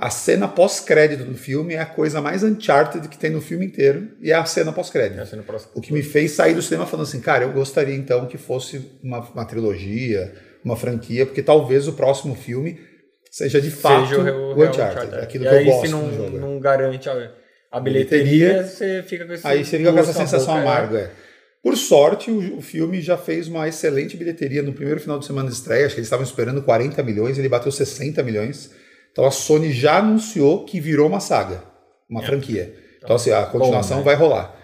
A cena pós-crédito do filme é a coisa mais Uncharted que tem no filme inteiro, e é a cena pós-crédito. É pós- O que me fez sair do cinema falando assim, cara, eu gostaria então que fosse uma, uma trilogia, uma franquia, porque talvez o próximo filme seja de fato Seja o, real- real Uncharted, aquilo e que eu aí, gosto se não, jogo. não garante a, a Bilheteria, bilheteria, você fica com esse Aí você fica com essa na sensação boca, é. amarga. é. Por sorte, o, o filme já fez uma excelente bilheteria no primeiro final de semana de estreia. Acho que eles estavam esperando 40 milhões, ele bateu 60 milhões. Então a Sony já anunciou que virou uma saga, uma franquia. Então, assim, a continuação né? vai rolar.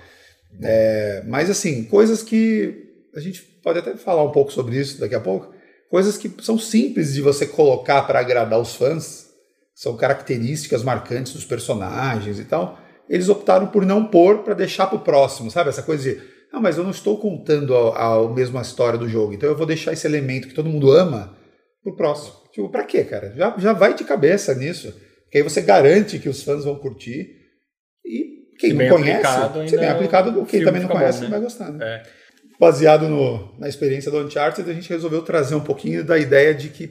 É, mas, assim, coisas que. A gente pode até falar um pouco sobre isso daqui a pouco. Coisas que são simples de você colocar para agradar os fãs, são características marcantes dos personagens e tal. Eles optaram por não pôr para deixar para o próximo, sabe? Essa coisa de, não, mas eu não estou contando a, a mesma história do jogo, então eu vou deixar esse elemento que todo mundo ama pro próximo. Tipo, pra quê, cara? Já, já vai de cabeça nisso. Que aí você garante que os fãs vão curtir. E quem Se não conhece, aplicado, se bem ainda aplicado, o quem também não conhece bom, né? vai gostar. Né? É. Baseado no- na experiência do Uncharted, a gente resolveu trazer um pouquinho da ideia de que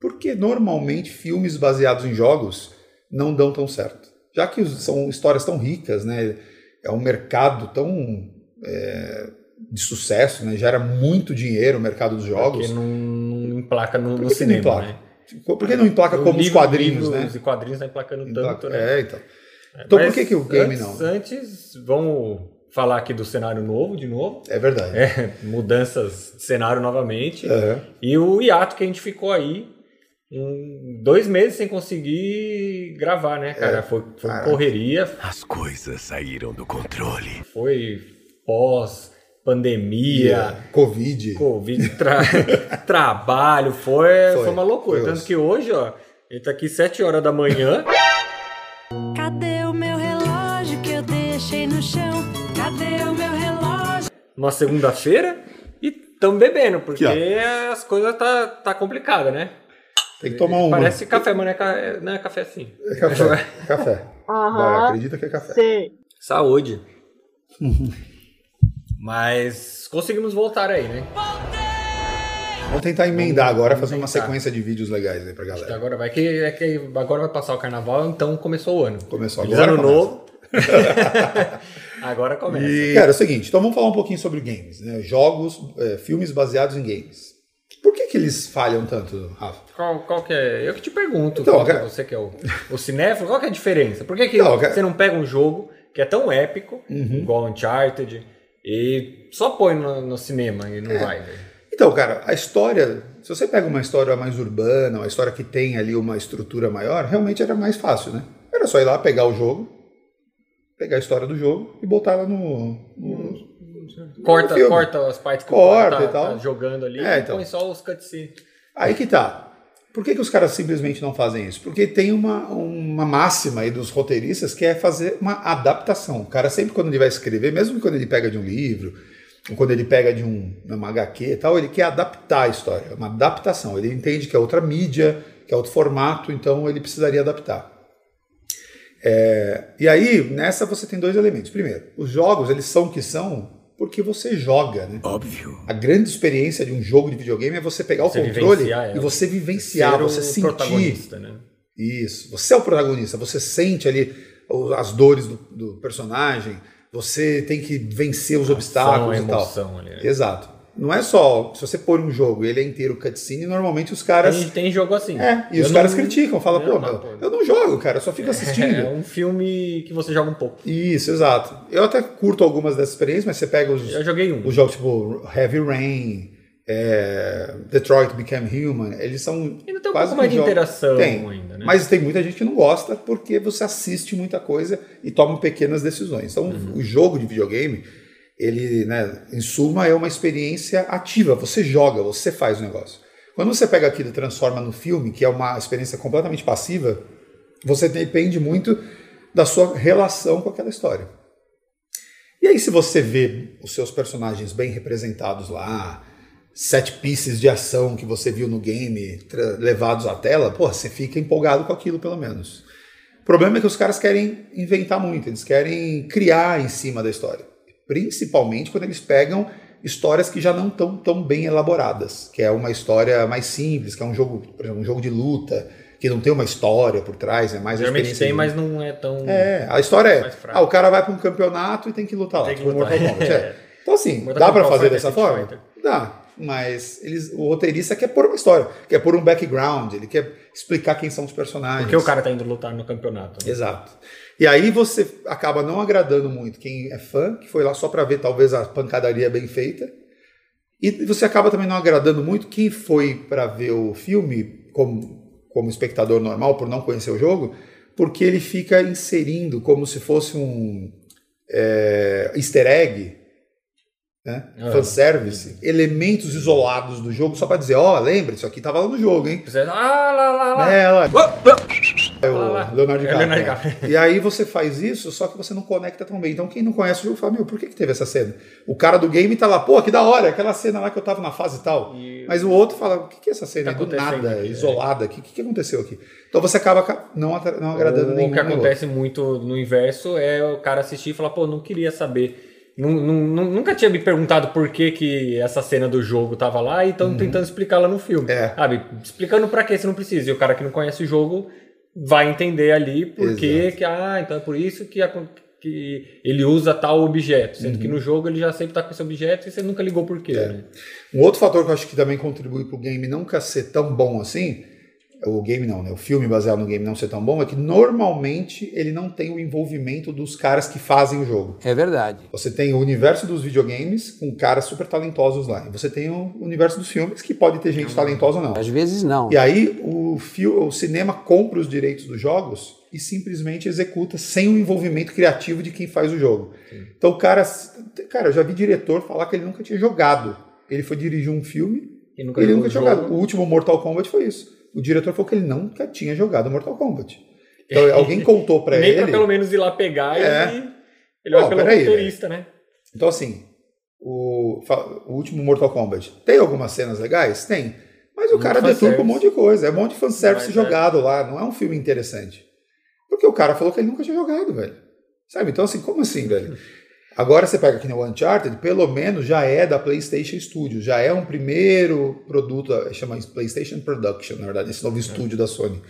por que normalmente filmes baseados em jogos não dão tão certo? Já que são histórias tão ricas, né? é um mercado tão é, de sucesso, né? gera muito dinheiro o mercado dos jogos. Porque não emplaca no, Por no não cinema, emplaca? né? Por que não emplaca O como os livro- quadrinhos, livros né? e quadrinhos tá emplacando Emplaca- tanto, né? É, então. Então por Mas que, que o game antes, não? Antes, vamos falar aqui do cenário novo, de novo. É verdade. É, mudanças de cenário novamente. Aham. E o hiato que a gente ficou aí, um, dois meses sem conseguir gravar, né, cara? É. Foi, foi correria, As coisas saíram do controle. foi pós, pandemia, Covid. Covid, tra- trabalho, foi, Foi, foi, uma loucura. foi Tanto que hoje, ó, ele tá aqui 7 horas da manhã. Cadê o meu relógio que eu deixei no chão? Cadê o meu relógio? uma segunda-feira e tamo bebendo, porque Aqui, as coisas tá, tá complicada, né? Tem que tomar um. Parece café, mas não é, ca- não é café assim. É café. café. Vai, acredita que é café. Sei. Saúde. Mas conseguimos voltar aí, né? Vamos tentar emendar Vamos- agora, vamos fazer uma tentar. sequência de vídeos legais aí pra galera. agora vai que, é que agora vai passar o carnaval, então começou o ano. Começou agora. ano começa. novo. agora começa. E, cara, é o seguinte, então vamos falar um pouquinho sobre games, né? Jogos, é, filmes baseados em games. Por que, que eles falham tanto, Rafa? Qual, qual que é? Eu que te pergunto, Então, qual que é cara- você que é o, o cinéfilo, qual que é a diferença? Por que, que cara- Uhum. você não pega um jogo que é tão épico, igual Uncharted, e só põe no, no cinema e É. não vai, velho? Então, cara, a história, se você pega uma história mais urbana, uma história que tem ali uma estrutura maior, realmente era mais fácil, né? Era só ir lá pegar o jogo, pegar a história do jogo e botar ela no. no- Corta, corta as partes que Corta o cara tá, tá jogando ali É, e então. põe só os cutscenes. Aí que tá. Por que, que os caras simplesmente não fazem isso? Porque tem uma, uma máxima aí dos roteiristas que é fazer uma adaptação. O cara sempre quando ele vai escrever, mesmo quando ele pega de um livro, ou quando ele pega de um, uma HQ e tal, ele quer adaptar a história. É uma adaptação. Ele entende que é outra mídia, que é outro formato, então ele precisaria adaptar. É, e aí, nessa você tem dois elementos. Primeiro, os jogos, eles são o que são porque você joga, né? Óbvio. A grande experiência de um jogo de videogame é você pegar Você o controle e você vivenciar, Ser você o sentir. protagonista, né? Isso. Você é o protagonista, você sente ali as dores do, do personagem, você tem que vencer os obstáculos Ação, e tal. ali, né? Exato. Não é só, se você pôr um jogo e ele é inteiro cutscene, normalmente os caras. Tem, tem jogo assim. É, e Eu os não- caras criticam, falam, pô, não, eu não jogo, cara, eu só fico assistindo. É um filme que você joga um pouco. Isso, exato. Eu até curto algumas dessas experiências, mas você pega os, Eu joguei um. os jogos tipo Heavy Rain, é, Detroit Become Human, eles são Ainda tem um quase pouco mais de interação Tem, ainda, né? mas tem muita gente que não gosta porque você assiste muita coisa e toma pequenas decisões. Então, Uhum. o jogo de videogame, ele, né, em suma, é uma experiência ativa. Você joga, você faz o negócio. Quando você pega aquilo e transforma no filme, que é uma experiência completamente passiva, você depende muito da sua relação com aquela história. E aí, se você vê os seus personagens bem representados lá, set pieces de ação que você viu no game levados à tela, pô, você fica empolgado com aquilo, pelo menos. O problema é que os caras querem inventar muito, eles querem criar em cima da história. Principalmente quando eles pegam histórias que já não estão tão bem elaboradas, que é uma história mais simples, que é um jogo, por exemplo, um jogo de luta, que não tem uma história por trás, é mais Geralmente tem, de- mas não é tão. É, a história é, ah, o cara vai para um campeonato e tem que lutar lá, Tem que tipo lutar. Mortal Kombat. é. Então assim, Mortal dá Kombat fazer é dessa forma? Fighter. Dá, mas eles, o roteirista quer pôr uma história, quer pôr um background, ele quer explicar quem são os personagens. Porque o cara tá indo lutar no campeonato. né? Exato. E aí você acaba não agradando muito quem é fã, que foi lá só pra ver talvez a pancadaria bem feita. E você acaba também não agradando muito quem foi pra ver o filme como, como espectador normal, por não conhecer o jogo, porque ele fica inserindo como se fosse um é, easter egg, né? Ah. fanservice, elementos isolados do jogo, só pra dizer, ó, lembra, isso aqui tava lá no jogo, hein? Você, ah, lá, lá, lá. É, lá. É o. Leonardo É o DiCaprio. Leonardo é. DiCaprio. E aí você faz isso, só que você não conecta tão bem. Então quem não conhece o jogo fala, meu, por que, que teve essa cena? O cara do game tá lá, pô, que da hora, aquela cena lá que eu tava na fase e tal. E- Mas o outro fala, o que, que é essa cena Tá aí do nada, aqui, é. isolada? O que, que, que aconteceu aqui? Então você acaba ca- não, não agradando Ou nenhum. O que nem outro. acontece muito no inverso é o cara assistir e falar, pô, não queria saber. Nu- nu- nu- Nunca tinha me perguntado por que, que essa cena do jogo tava lá e estão tentando explicar lá no filme. Uhum. É. Sabe? Explicando pra que você não precisa. E o cara que não conhece o jogo vai entender ali por que, ah, então é por isso que, acon- que ele usa tal objeto. Sendo que no jogo ele já sempre tá com esse objeto e você nunca ligou por quê. Uhum. É. né? Um outro fator que eu acho que também contribui pro game nunca ser tão bom assim, o game não, né? O filme baseado no game não ser tão bom, é que normalmente ele não tem o envolvimento dos caras que fazem o jogo. É verdade. Você tem o universo dos videogames com caras super talentosos lá. E você tem o universo dos filmes que pode ter gente talentosa ou não. Às vezes não. E aí o, fio, o cinema compra os direitos dos jogos e simplesmente executa sem o envolvimento criativo de quem faz o jogo. Então o cara, cara, eu já vi diretor falar que ele nunca tinha jogado. Ele foi dirigir um filme E nunca ele nunca tinha jogo. jogado. O último Mortal Kombat foi isso. O diretor falou que ele nunca tinha jogado Mortal Kombat. Então alguém contou pra Nem ele. pra pelo menos ir lá pegar É. e ele vai Pô, pelo peraí, roteirista, né? Então, assim, o, o último Mortal Kombat tem algumas cenas legais? Tem. Mas o Muito cara deturpa um monte de coisa. É um monte de fanservice Mas é. jogado lá. Não é um filme interessante. Porque o cara falou que ele nunca tinha jogado, velho. Sabe? Então, assim, como assim, velho? Agora você pega aqui no Uncharted, pelo menos já é da PlayStation Studios. Já é um primeiro produto, eh, chama PlayStation Production, na verdade, esse novo estúdio da Sony.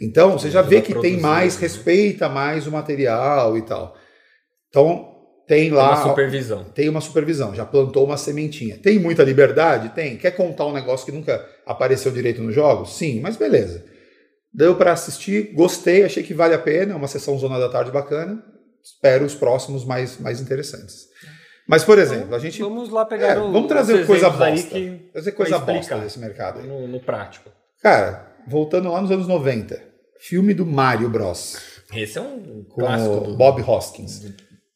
Então, você já vê que tem mais, né? respeita mais o material e tal. Então, tem lá uma supervisão. tem uma supervisão, já plantou uma sementinha. Tem muita liberdade? Tem. Quer contar um negócio que nunca apareceu direito nos jogos? Sim, mas beleza. Deu para assistir, gostei, achei que vale a pena, é uma sessão zona da tarde bacana. Espero os próximos mais, mais interessantes. Mas, por exemplo, a gente. Vamos lá pegar É, o- vamos trazer coisa bosta. que Trazer coisa bosta desse mercado aí. no, no prático. Cara, voltando lá nos anos 90, filme do Mario Bros. Esse é um Com clássico o do Bob Hoskins.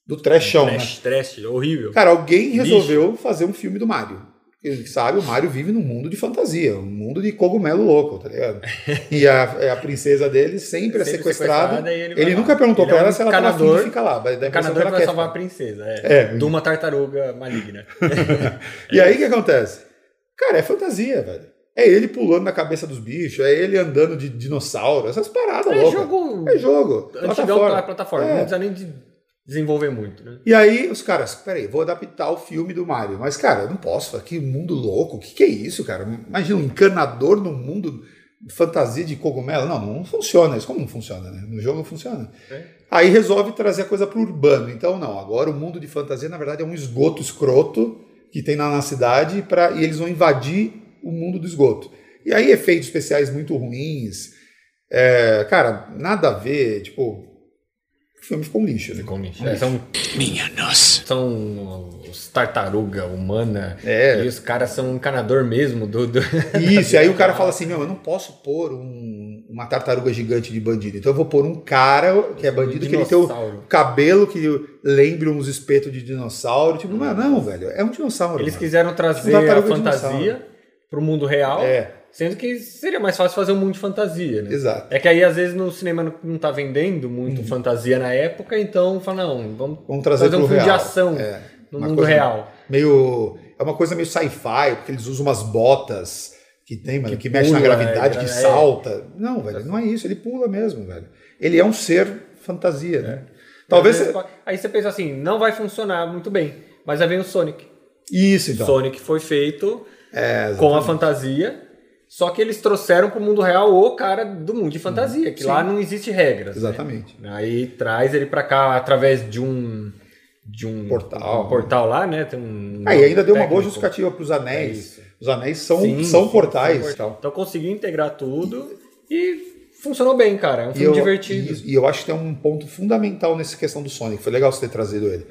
Do trashão, né? trash, trash, horrível. Cara, alguém resolveu fazer um filme do Mario. Ele sabe, o Mario vive num mundo de fantasia, um mundo de cogumelo louco, tá ligado? E a, a princesa dele sempre, é Sempre sequestrada. sequestrada e ele Ele, nunca perguntou Ele pra é ela um se ela tava afim encanador- de ficar lá. Mas dá a O impressão canador que ela vai quer salvar a princesa, é. É. De uma tartaruga maligna. E aí o que acontece? Cara, é fantasia, velho. É ele pulando na cabeça dos bichos, é ele andando de dinossauro, essas paradas É loucas. jogo É jogo. antigão plataforma. pra plataforma. É. Não precisa nem de desenvolver muito, né? E aí os caras, peraí, vou adaptar o filme do Mario. Mas, cara, eu não posso, que mundo louco, o que, que é isso, cara? Imagina um encanador no mundo fantasia de cogumelo. Não, não funciona isso. Como não funciona, né? No jogo não funciona. É. Aí resolve trazer a coisa pro urbano. Então, não, agora o mundo de fantasia, na verdade, é um esgoto escroto que tem lá na cidade pra, e eles vão invadir o mundo do esgoto. E aí efeitos especiais muito ruins. É, cara, nada a ver, tipo... O filme ficou um lixo, né? Com lixo. É, são, Minha nossa. são os tartaruga humana. É. E os caras são um encanador mesmo do. do... Isso, e aí o cara fala assim: meu, eu não posso pôr um- uma tartaruga gigante de bandido. Então eu vou pôr um cara que é bandido, que ele tem o cabelo que lembre uns espetos de dinossauro. Tipo, não, não, velho, é um dinossauro. Eles mano. quiseram trazer Tipo a tartaruga fantasia pro mundo real. É. Sendo que seria mais fácil fazer um mundo de fantasia, né? Exato. É que aí às vezes no cinema não, tá vendendo muito fantasia na época, então fala, não, vamos, Vamos trazer fazer um filme de real. ação É, no mundo real. Meio. É uma coisa meio sci-fi, porque eles usam umas botas que tem, mano, que, Que mexe na gravidade, é, que é. salta. Não, velho, não é isso. Ele pula mesmo, velho. Ele é um ser fantasia, né? Talvez. Às vezes, Aí você pensa assim, não vai funcionar muito bem. Mas aí vem o Sonic. Isso, então. Sonic foi feito É, com a fantasia Só que eles trouxeram pro mundo real o cara do mundo de fantasia, que Sim. lá não existe regras. né? Exatamente. Aí traz ele pra cá através de um de um Portal. um portal lá, né? Tem um Aí ainda deu uma boa justificativa para os É anéis. isso. os anéis são, Sim, são sim, portais. são portal. Então conseguiu integrar tudo e funcionou bem, cara. É um filme eu, divertido. e- e eu acho que tem um ponto fundamental nessa questão do Sonic. Foi legal você ter trazido ele.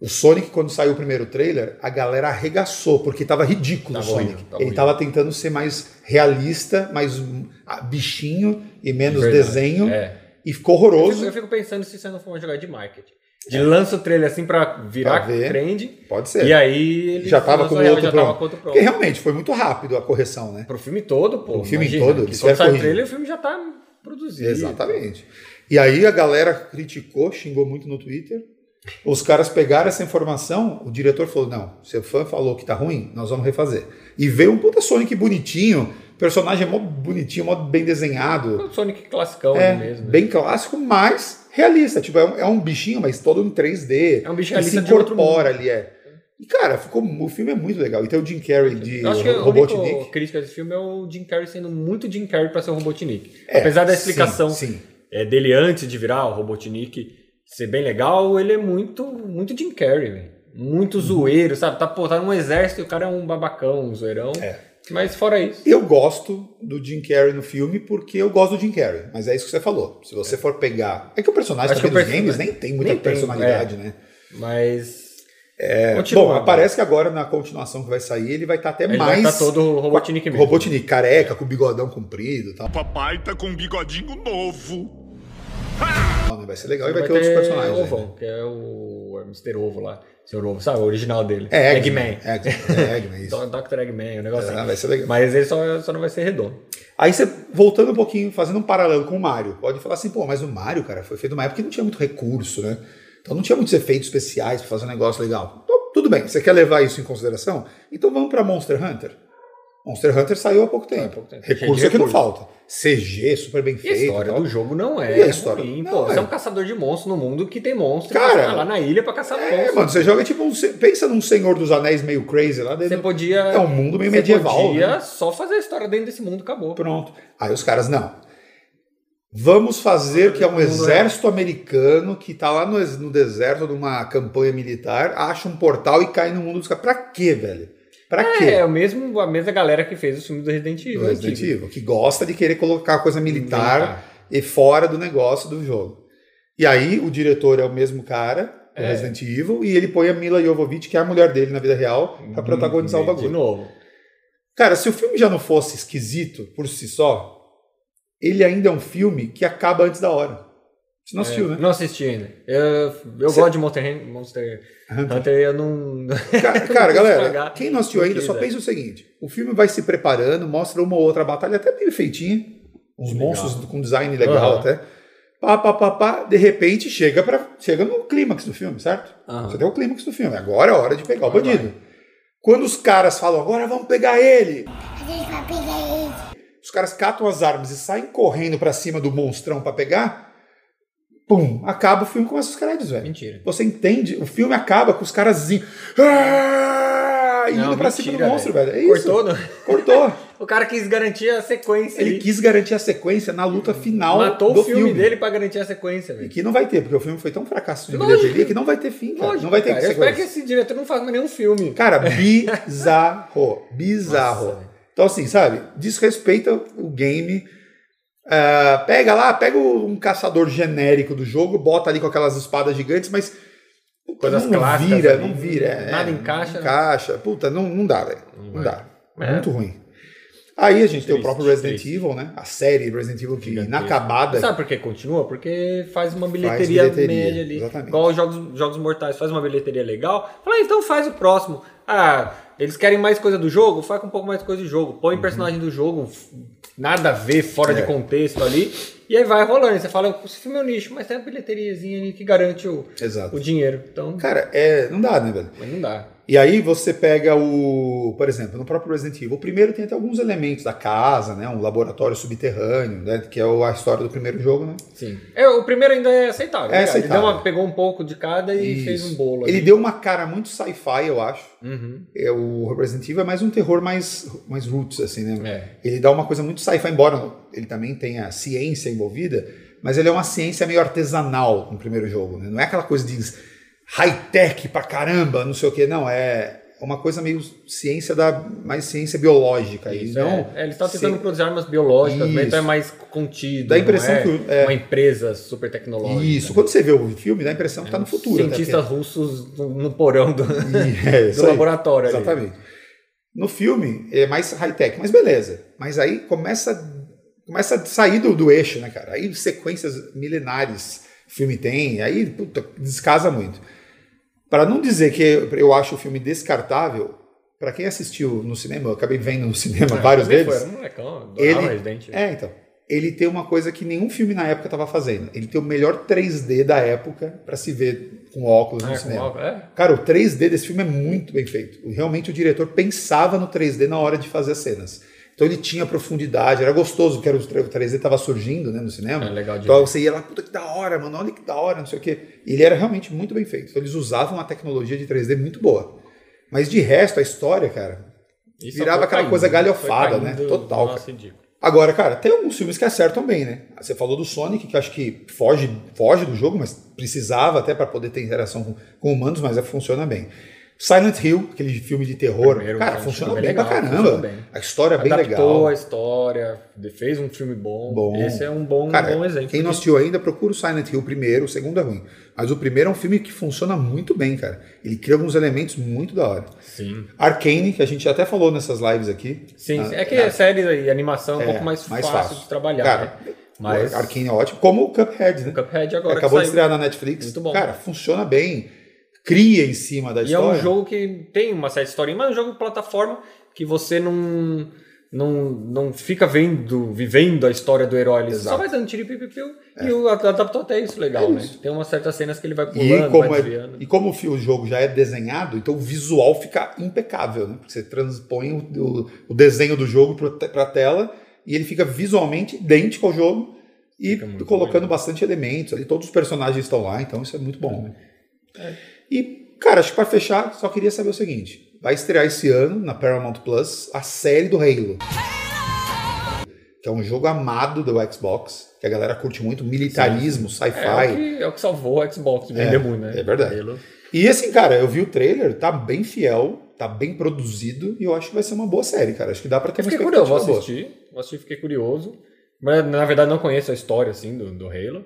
O Sonic, quando saiu o primeiro trailer, a galera arregaçou, porque tava ridículo Tava o Sonic. horrível, tava ele horrível. tava tentando ser mais realista, mais ah, bichinho e menos Verdade, desenho. é. E ficou Eu fico, horroroso. eu fico pensando se isso não for uma jogada de marketing. De lança o trailer assim pra virar Pra trend. Pode ser. E aí ele já tava com o outro já pronto. outro. Porque realmente foi muito rápido a correção, né? Pro filme todo, pô. Pro filme imagina, todo, quando sai o trailer, o filme já tá produzido. Exatamente. E aí a galera criticou, xingou muito no Twitter. Os caras pegaram essa informação, o diretor falou: não, seu fã falou que tá ruim, nós vamos refazer. E veio um puta Sonic bonitinho, personagem mó bonitinho, mó bem desenhado. O Sonic classicão É, mesmo. né? bem clássico, mas realista. Tipo, é um, é um bichinho, mas todo em 3D. É um bicho e se incorpora ali, é. E, cara, ficou, o filme é muito legal. E tem o Jim Carrey de Eu acho que a Robotnik. crítica desse filme é o Jim Carrey sendo muito Jim Carrey pra ser o Robotnik. É, Apesar da sim, explicação sim. é, dele antes de virar o Robotnik ser bem legal, ele é muito, muito Jim Carrey, velho. Muito zoeiro, sabe? Tá, pô, tá num exército e o cara é um babacão, um zoeirão. É. Mas fora isso. Eu gosto do Jim Carrey no filme porque eu gosto do Jim Carrey, mas é isso que você falou. Se você for pegar. É que o personagem que dos games nem tem muita nem tem, personalidade, né? Mas. É, bom, né? parece que agora na continuação que vai sair ele vai estar até Ele mais. vai tá todo Robotnik mesmo. Robotnik, careca, com bigodão comprido e tal. Papai tá com um bigodinho novo. Vai ser legal e vai, Vai ter outros ter personagens. o ainda. Ovão, que é o Mr. Ovo lá. Sr. Ovo, sabe? O original dele. É, Eggman. Eggman, é, Eggman, isso. Do- Dr. Eggman, o negócio É, assim. vai ser legal. Mas ele só, só não vai ser redondo. Aí você, voltando um pouquinho, fazendo um paralelo com o Mario, pode falar assim, pô, mas o Mario, cara, foi feito numa época que não tinha muito recurso, né? Então não tinha muitos efeitos especiais pra fazer um negócio legal. Então, tudo bem, você quer levar isso em consideração? Então vamos pra Monster Hunter. Monster Hunter saiu há pouco tempo. pouco tempo. Recurso é que não falta. CG, super bem E a feito. história do jogo não E é a história? ruim, Não, pô. Você é. é um caçador de monstros no mundo que tem monstros. Cara, você lá na ilha pra caçar É, monstros. mano, você joga tipo um. Pensa num Senhor dos Anéis meio crazy lá Você dentro. podia. É um mundo meio você medieval, podia né? só fazer a história dentro desse mundo, acabou. Pronto. Aí os caras, não. Vamos fazer que é um Mundo exército americano que tá lá no, no deserto de uma campanha militar, acha um portal e cai no mundo dos caras. Pra quê, velho? Pra quê? É, o mesmo, a mesma galera que fez o filme do Resident Evil. Do Resident. Evil, que gosta de querer colocar coisa militar, Militar. e fora do negócio do jogo. E aí o diretor é o mesmo cara do É. Resident Evil e ele põe a Mila Jovovich, que é a mulher dele na vida real, pra protagonizar o De bagulho. novo. Cara, se o filme já não fosse esquisito por si só, ele ainda é um filme que acaba antes da hora. Você não assistiu, né? Não assisti ainda. Eu, eu Você- gosto de Monster, Monster Hunter, eu não. Cara, cara, galera, quem não assistiu ainda, só é. pensa o seguinte: o filme vai se preparando, mostra uma ou outra batalha até bem feitinha, uns Legal. monstros com design legal Aham. até. Pá, pá, pá, pá, de repente chega, pra, chega no clímax do filme, certo? Aham. Você tem o clímax do filme, agora é a hora de pegar o bandido. Quando os caras falam, agora vamos pegar ele, A gente vai pegar ele. os caras catam as armas e saem correndo pra cima do monstrão pra pegar, pum, acaba o filme com esses créditos, velho. Mentira. Você entende? O filme acaba com os caras zinho, ah, indo Não, pra cima do monstro, velho. É isso. Cortou? Cortou. O cara quis garantir a sequência. Ele ali. quis garantir a sequência na luta final Matou do o filme, dele pra garantir a sequência, E velho. que não vai ter, porque o filme foi tão fracasso de Lógico. bilheteria que não vai ter fim, cara. Lógico, não vai ter cara. Eu espero que sequência. esse diretor não faça nenhum filme. Cara, bizarro. Bizarro. Nossa, velho. então, assim, sabe? Desrespeita o game. Ah, pega lá, pega um caçador genérico do jogo, bota ali com aquelas espadas gigantes, mas. Coisas não clássicas vira, ali, não vira. é, nada encaixa. Não encaixa. Puta, não, não dá, velho. Não, dá. É. Muito ruim. Aí a gente tem o Triste, próprio Resident triste. Evil, né? A série Resident Evil que Gigantesco. inacabada. Sabe por que continua? Porque faz uma bilheteria, bilheteria, média ali. exatamente. Igual os jogos, jogos mortais, faz uma bilheteria legal. Fala, ah, então faz o próximo. Ah, eles querem mais coisa do jogo? Faz com um pouco mais coisa do jogo. Põe personagem do jogo, nada a ver, fora Uhum. É. de contexto ali. E aí vai rolando. Você fala, esse filme é um nicho, mas tem uma bilheteriazinha ali que garante o, Exato. o dinheiro. Então, Cara, é, não dá, né, velho? mas não dá. E aí você pega o, por exemplo, no próprio Resident Evil, o primeiro tem até alguns elementos da casa, né, um laboratório subterrâneo, né, que é a história do primeiro jogo, né? Sim. É, o primeiro ainda é aceitável. É né? Ele aceitável. deu uma- pegou um pouco de cada e Isso. fez um bolo. Ele ali. deu uma cara muito sci-fi, eu acho. Uhum. É, o Resident Evil é mais um terror mais, mais roots, assim, né? É. Ele dá uma coisa muito sci-fi, embora ele também tenha ciência envolvida, mas ele é uma ciência meio artesanal no primeiro jogo, né? Não é aquela coisa de high-tech pra caramba, não sei o que, não, é uma coisa meio ciência da mais ciência biológica Isso, não é. É, eles estão tentando produzir armas biológicas, Isso. então é mais contido. Dá a impressão é que, é. uma empresa super tecnológica. Isso, né? quando você vê o filme, dá a impressão que tá no futuro. até, Cientistas russos no, no porão do, É, do aí. laboratório ali. Exatamente. No filme é mais high-tech, mas beleza. Mas aí começa, começa a sair do, do eixo, né, cara? Aí sequências milenares o filme tem, aí puta, descasa muito. Para não dizer que eu acho o filme descartável, para quem assistiu no cinema, eu acabei vendo no cinema Ah, vários deles. Foi, um molecão, Ele, Resident é, então. Ele tem uma coisa que nenhum filme na época estava fazendo. Ele tem o melhor 3D da época para se ver com óculos Ah, no com cinema. óculos, é? Cara, o 3D desse filme é muito bem feito. Realmente o diretor pensava no 3D na hora de fazer as cenas. Então ele tinha profundidade, era gostoso, que era o 3D estava surgindo né, no cinema. É, legal de então ver. você ia lá, puta que da hora, mano, olha que da hora, não sei o quê. E ele era realmente muito bem feito. Então eles usavam uma tecnologia de 3D muito boa. Mas de resto, a história, cara, só virava aquela caindo, coisa galhofada, né? Total, Nossa. Agora, cara, tem alguns filmes que acertam bem, né? Você falou do Sonic, que acho que foge, foge do jogo, mas precisava até para poder ter interação com, com humanos, mas é, funciona bem. Silent Hill, aquele filme de terror, Primeiro, cara, funciona bem legal, pra caramba. bem. A história é bem Adaptou legal. a história, fez um filme bom. Bom. Esse é um bom, Cara, bom exemplo. quem não assistiu ainda, procura o Silent Hill primeiro, o segundo é ruim. Mas o primeiro é um filme que funciona muito bem, cara. Ele cria alguns elementos muito da hora. Sim. Arcane, que a gente até falou nessas lives aqui. Sim, Ah, é que a série e animação é um é, pouco mais, mais fácil, fácil. de trabalhar. Cara, né? Mas Arcane é ótimo. Como o Cuphead, né? o Cuphead agora Acabou de estrear na Netflix. Muito bom. Cara, funciona bem. Cria em cima da E é história. um jogo que tem uma certa historinha, mas é um jogo de plataforma que você não, não, não fica vendo, vivendo a história do herói. Ele só Exato. vai dando tiro e piu-piu-piu, e o adaptou até isso legal, É né? isso. Tem umas certas cenas que ele vai E pulando, como, vai é- desviando. e como o jogo já é desenhado, então o visual fica impecável. Né? Porque Você transpõe o, o- o desenho do jogo para a tela e ele fica visualmente idêntico ao jogo e colocando legal. bastante elementos ali. Todos os personagens estão lá, então isso é muito bom. Né? É. E, cara, acho que para fechar, só queria saber o seguinte: vai estrear esse ano na Paramount Plus a série do Halo. Que é um jogo amado do Xbox, que a galera curte muito, militarismo, É, sci-fi. que, é o que salvou o Xbox de vender muito, né? é verdade. Halo. E assim, cara, eu vi o trailer, tá bem fiel, tá bem produzido e eu acho que vai ser uma boa série, cara. Acho que dá pra ter Eu uma fiquei curioso, expectativa vou boa. assistir. Vou assistir, fiquei curioso. Mas, na verdade, não conheço a história, assim, do, do Halo.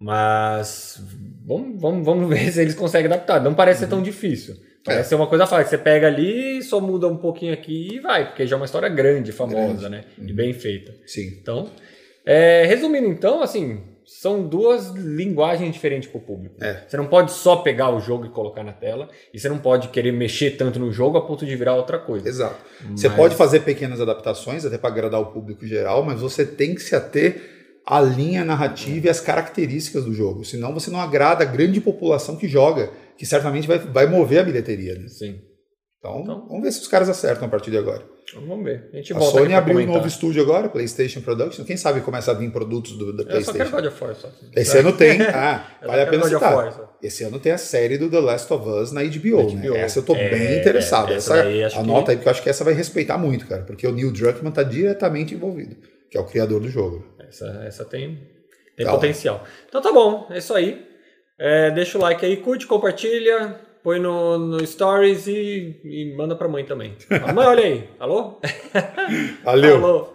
Mas vamos, vamos, vamos ver se eles conseguem adaptar. Não parece ser Uhum. tão difícil. Parece É. ser uma coisa fácil. Você pega ali, só muda um pouquinho aqui e vai. Porque já é uma história grande, famosa, Grande. Uhum. né? E bem feita. Sim. Então, é, resumindo então, assim, são duas linguagens diferentes para o público. É. Você não pode só pegar o jogo e colocar na tela, e você não pode querer mexer tanto no jogo a ponto de virar outra coisa. Exato. Você Mas- pode fazer pequenas adaptações, até pra agradar o público geral, mas você tem que se ater à linha narrativa e às características do jogo. Senão você não agrada a grande população que joga, que certamente vai, vai mover a bilheteria. Né? Sim. Então, Então- vamos ver se os caras acertam a partir de agora. Então, vamos ver. A gente A volta Sony abriu um comentar. novo estúdio agora, PlayStation Production. Quem sabe começa a vir produtos do, da Eu só quero PlayStation. God of War só. Esse ano tem. Ah, vale a pena citar. War. Esse ano tem a série do The Last of Us na HBO, HBO. né? Essa eu tô É, bem interessado. essa Essa, daí acho que- anota aí, porque eu acho que essa vai respeitar muito, cara. Porque o Neil Druckmann tá diretamente envolvido, que é o criador do jogo. Essa, essa tem, tem Tá potencial. Então tá bom, é isso aí. É, deixa o like aí, curte, compartilha, põe no, no Stories e, e manda pra mãe também. Mãe, olha aí. Alô? Valeu! Alô?